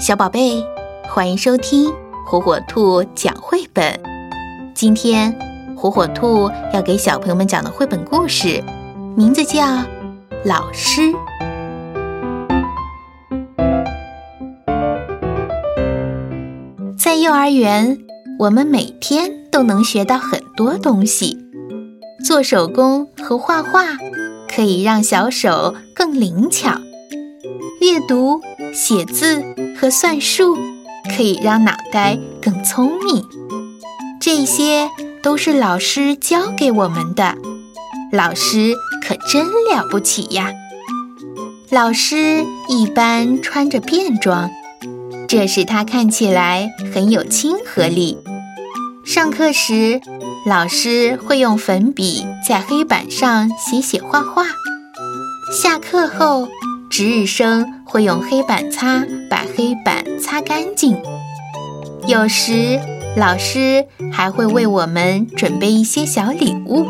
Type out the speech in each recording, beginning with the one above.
小宝贝，欢迎收听火火兔讲绘本。今天，火火兔要给小朋友们讲的绘本故事，名字叫《老师》。在幼儿园，我们每天都能学到很多东西。做手工和画画，可以让小手更灵巧。阅读、写字和算术可以让脑袋更聪明，这些都是老师教给我们的。老师可真了不起呀！老师一般穿着便装，这使他看起来很有亲和力。上课时，老师会用粉笔在黑板上写写画画。下课后，值日生会用黑板擦把黑板擦干净，有时老师还会为我们准备一些小礼物。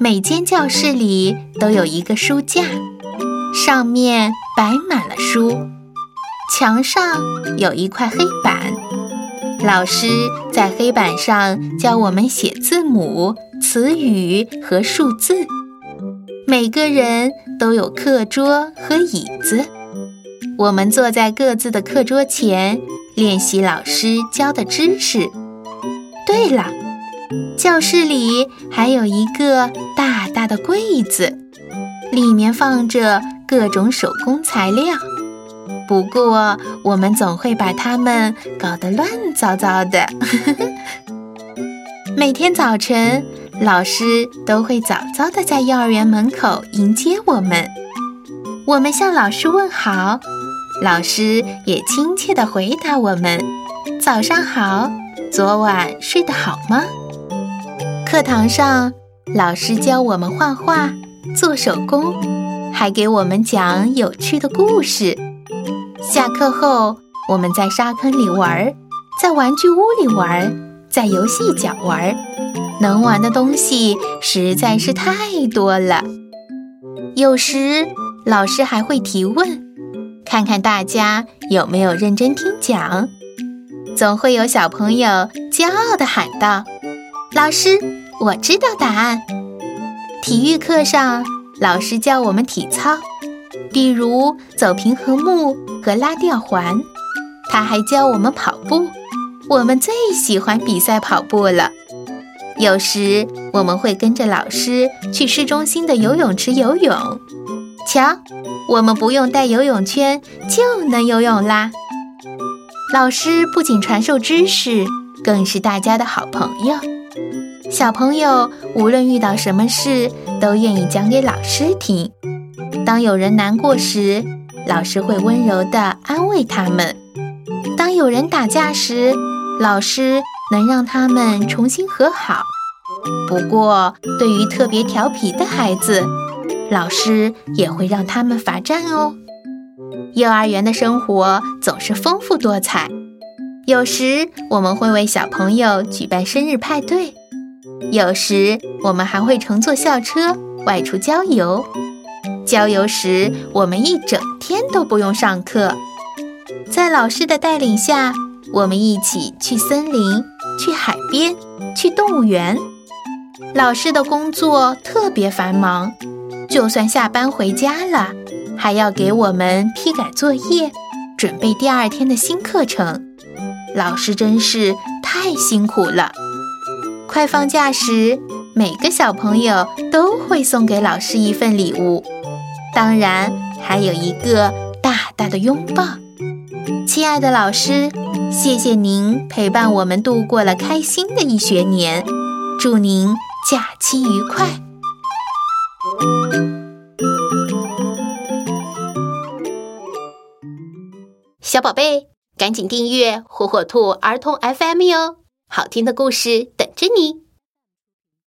每间教室里都有一个书架，上面摆满了书，墙上有一块黑板，老师在黑板上教我们写字母、词语和数字。每个人都有课桌和椅子，我们坐在各自的课桌前练习老师教的知识。对了，教室里还有一个大大的柜子，里面放着各种手工材料。不过，我们总会把它们搞得乱糟糟的。每天早晨。老师都会早早的在幼儿园门口迎接我们，我们向老师问好，老师也亲切的回答我们：“早上好，昨晚睡得好吗？”课堂上，老师教我们画画、做手工，还给我们讲有趣的故事。下课后，我们在沙坑里玩，在玩具屋里玩，在游戏角玩。能玩的东西实在是太多了，有时老师还会提问，看看大家有没有认真听讲。总会有小朋友骄傲地喊道：“老师，我知道答案。”体育课上，老师教我们体操，比如走平衡木和拉吊环。他还教我们跑步，我们最喜欢比赛跑步了。有时我们会跟着老师去市中心的游泳池游泳，瞧，我们不用带游泳圈就能游泳啦。老师不仅传授知识，更是大家的好朋友。小朋友无论遇到什么事，都愿意讲给老师听。当有人难过时，老师会温柔地安慰他们；当有人打架时，老师能让他们重新和好。不过，对于特别调皮的孩子，老师也会让他们罚站哦。幼儿园的生活总是丰富多彩，有时我们会为小朋友举办生日派对，有时我们还会乘坐校车外出郊游。郊游时，我们一整天都不用上课，在老师的带领下，我们一起去森林、去海边、去动物园。老师的工作特别繁忙，就算下班回家了，还要给我们批改作业，准备第二天的新课程。老师真是太辛苦了。快放假时，每个小朋友都会送给老师一份礼物，当然还有一个大大的拥抱。亲爱的老师，谢谢您陪伴我们度过了开心的一学年，祝您。假期愉快，小宝贝，赶紧订阅火火兔儿童 FM 哟，好听的故事等着你。